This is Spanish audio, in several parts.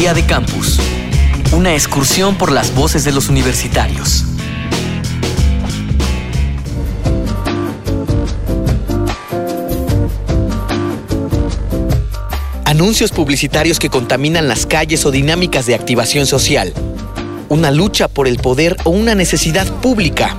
Día de Campus. Una excursión por las voces de los universitarios. Anuncios publicitarios que contaminan las calles o dinámicas de activación social. Una lucha por el poder o una necesidad pública.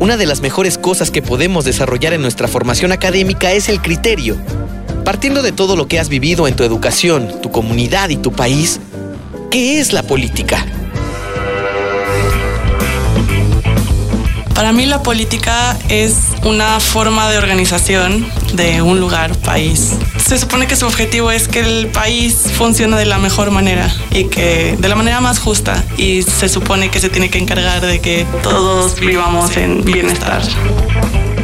Una de las mejores cosas que podemos desarrollar en nuestra formación académica es el criterio. Partiendo de todo lo que has vivido en tu educación, tu comunidad y tu país, ¿qué es la política? Para mí la política es una forma de organización de un lugar, país. Se supone que su objetivo es que el país funcione de la mejor manera y que de la manera más justa y se supone que se tiene que encargar de que todos vivamos en bienestar.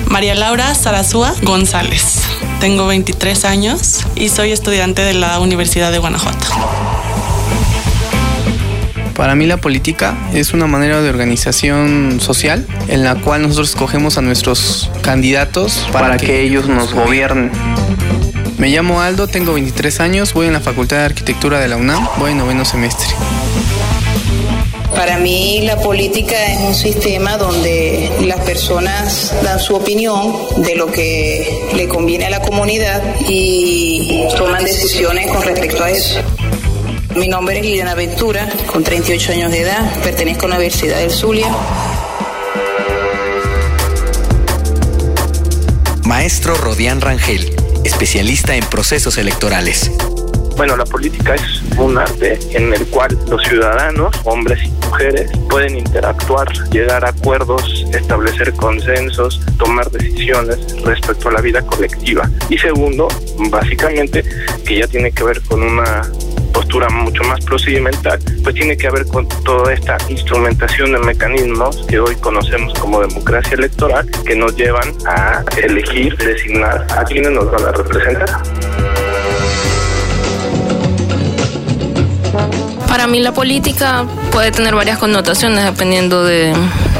María Laura Sarazúa González. Tengo 23 años y soy estudiante de la Universidad de Guanajuato. Para mí la política es una manera de organización social en la cual nosotros escogemos a nuestros candidatos para, que, ellos nos gobiernen. Me llamo Aldo, tengo 23 años, voy en la Facultad de Arquitectura de la UNAM, voy en noveno semestre. Para mí la política es un sistema donde las personas dan su opinión de lo que le conviene a la comunidad y toman decisiones con respecto a eso. Mi nombre es Liliana Ventura, con 38 años de edad, pertenezco a la Universidad del Zulia. Maestro Rodián Rangel, especialista en procesos electorales. Bueno, la política es un arte en el cual los ciudadanos, hombres y mujeres, pueden interactuar, llegar a acuerdos, establecer consensos, tomar decisiones respecto a la vida colectiva. Y segundo, básicamente, que ya tiene que ver con una postura mucho más procedimental, pues tiene que ver con toda esta instrumentación de mecanismos que hoy conocemos como democracia electoral, que nos llevan a elegir, designar a quienes nos van a representar. Mí la política puede tener varias connotaciones dependiendo de,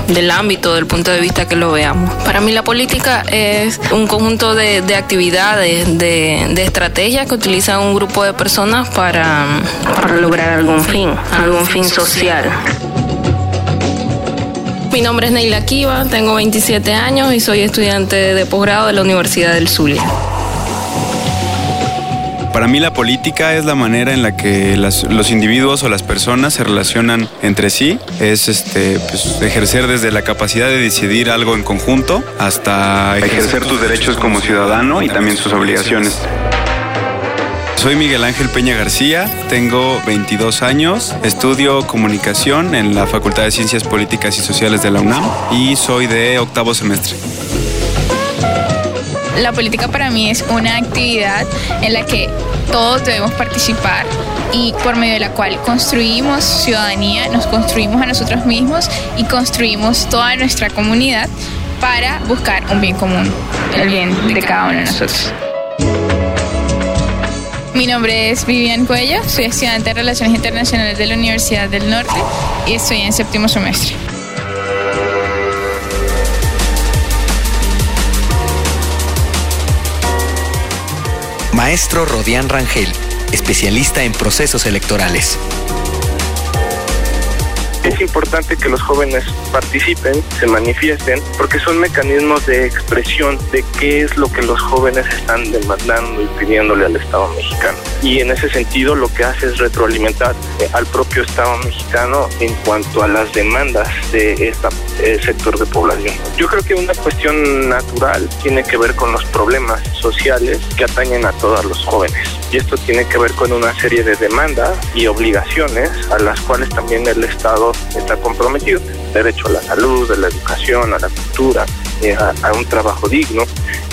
del ámbito, del punto de vista que lo veamos. Para mí la política es un conjunto de, de actividades, de, estrategias que utiliza un grupo de personas para, para lograr algún fin, algún fin social. Mi nombre es Neila Kiva, tengo 27 años y soy estudiante de posgrado de la Universidad del Zulia. Para mí la política es la manera en la que las, los individuos o las personas se relacionan entre sí. Es este, pues, ejercer desde la capacidad de decidir algo en conjunto hasta ejercer tus derechos como ciudadano y también sus obligaciones. Soy Miguel Ángel Peña García, tengo 22 años, estudio comunicación en la Facultad de Ciencias Políticas y Sociales de la UNAM y soy de octavo semestre. La política para mí es una actividad en la que todos debemos participar y por medio de la cual construimos ciudadanía, nos construimos a nosotros mismos y construimos toda nuestra comunidad para buscar un bien común, el bien de cada uno de nosotros. Mi nombre es Vivian Cuello, soy estudiante de Relaciones Internacionales de la Universidad del Norte y estoy en séptimo semestre. Maestro Rodián Rangel, especialista en procesos electorales. Es importante que los jóvenes participen, se manifiesten, porque son mecanismos de expresión de qué es lo que los jóvenes están demandando y pidiéndole al Estado mexicano. Y en ese sentido lo que hace es retroalimentar al propio Estado mexicano en cuanto a las demandas de este sector de población. Yo creo que una cuestión natural tiene que ver con los problemas sociales que atañen a todos los jóvenes. Y esto tiene que ver con una serie de demandas y obligaciones a las cuales también el Estado está comprometido. Derecho a la salud, a la educación, a la cultura, eh, a, un trabajo digno.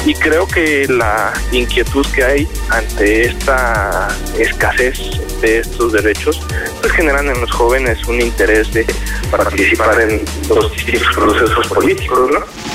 Y creo que la inquietud que hay ante esta escasez de estos derechos, pues generan en los jóvenes un interés de participar en los distintos procesos políticos, ¿no?